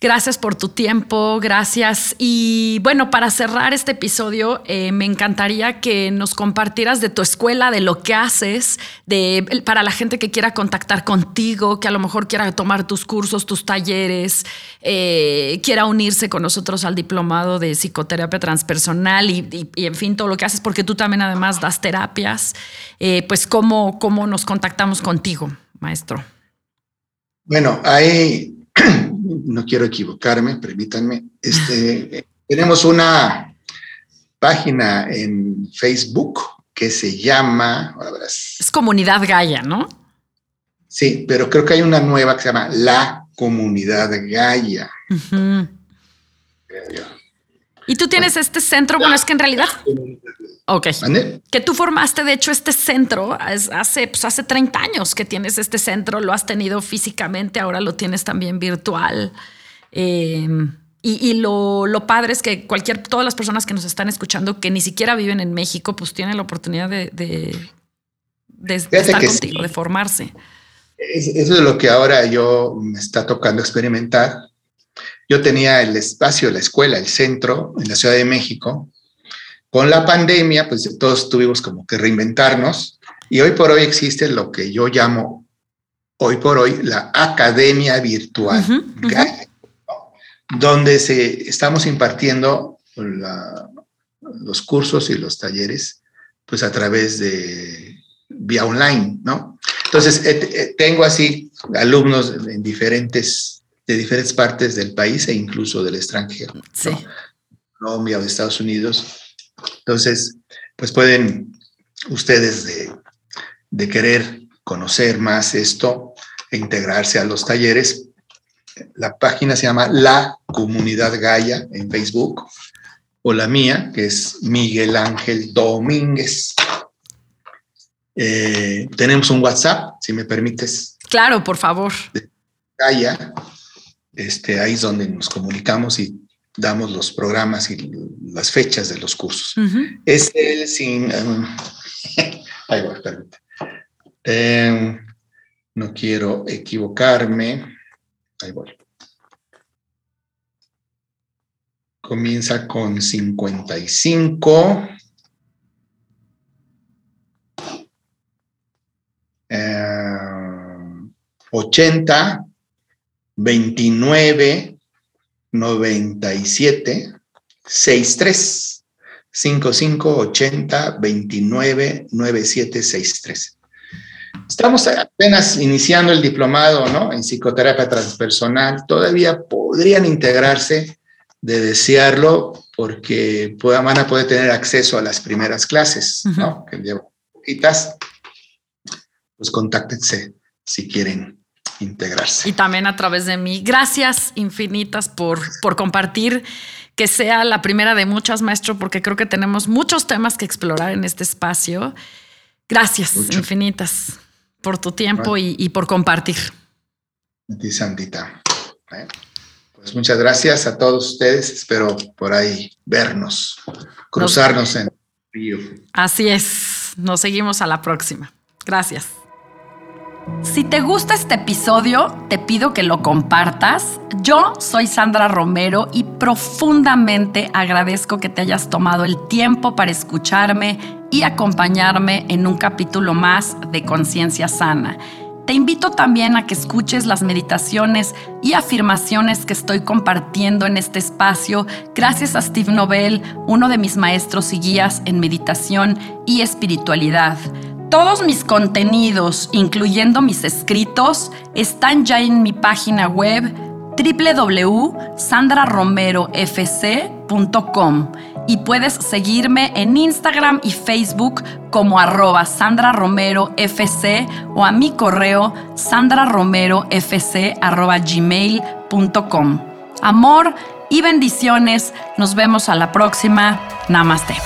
Gracias por tu tiempo, gracias. Y bueno, para cerrar este episodio, eh, me encantaría que nos compartieras de tu escuela, de lo que haces, de, para la gente que quiera contactar contigo, que a lo mejor quiera tomar tus cursos, tus talleres, eh, quiera unirse con nosotros al diplomado de psicoterapia transpersonal y, en fin, todo lo que haces, porque tú también además das terapias. Eh, pues, ¿cómo, ¿cómo nos contactamos contigo, maestro? Bueno, hay no quiero equivocarme, permítanme. Este, tenemos una página en Facebook que se llama. Es Comunidad Gaia, ¿no? Sí, pero creo que hay una nueva que se llama La Comunidad Gaia. Y tú tienes este centro, bueno, es que en realidad... Ok. Que tú formaste, de hecho, este centro hace, pues, hace 30 años que tienes este centro, lo has tenido físicamente, ahora lo tienes también virtual. Em, y, lo, padre es que cualquier, todas las personas que nos están escuchando que ni siquiera viven en México, pues tienen la oportunidad de, de, estar contigo, de formarse. Eso es lo que ahora yo me está tocando experimentar. Yo tenía el espacio, la escuela, el centro en la Ciudad de México. Con la pandemia, pues todos tuvimos como que reinventarnos y hoy por hoy existe lo que yo llamo, hoy por hoy, la academia virtual, donde se, estamos impartiendo los cursos y los talleres, pues a través de vía online, ¿no? Entonces, tengo así alumnos en diferentes de diferentes partes del país e incluso del extranjero. Sí. Colombia o de Estados Unidos. Entonces, pues pueden ustedes de, de querer conocer más esto e integrarse a los talleres. La página se llama La Comunidad Gaia en Facebook o la mía, que es Miguel Ángel Domínguez. Eh, tenemos un WhatsApp, si me permites. Claro, por favor. Gaia, este, ahí es donde nos comunicamos y damos los programas y las fechas de los cursos. Es el sin... Um, ahí voy, em, no quiero equivocarme. Ahí voy. Comienza con 55. Eh, 80 29 97 63 55 80 29 97 63. Estamos apenas iniciando el diplomado ¿no? en psicoterapia transpersonal. Todavía podrían integrarse de desearlo porque van a poder tener acceso a las primeras clases, ¿no? que llevo poquitas. Pues contáctense si quieren integrarse. Y también a través de mí. Gracias infinitas por, por compartir, que sea la primera de muchas, maestro, porque creo que tenemos muchos temas que explorar en este espacio. Gracias infinitas por tu tiempo y, por compartir. A ti, Sandita. Pues muchas gracias a todos ustedes. Espero por ahí vernos, cruzarnos en el río. Así es. Nos seguimos a la próxima. Gracias. Si te gusta este episodio, te pido que lo compartas. Yo soy Sandra Romero y profundamente agradezco que te hayas tomado el tiempo para escucharme y acompañarme en un capítulo más de Conciencia Sana. Te invito también a que escuches las meditaciones y afirmaciones que estoy compartiendo en este espacio gracias a Steve Nobel, uno de mis maestros y guías en meditación y espiritualidad. Todos mis contenidos, incluyendo mis escritos, están ya en mi página web www.sandraromerofc.com y puedes seguirme en Instagram y Facebook como arroba Sandra Romero FC o a mi correo sandraromerofc.gmail.com. Amor y bendiciones. Nos vemos a la próxima. Namaste.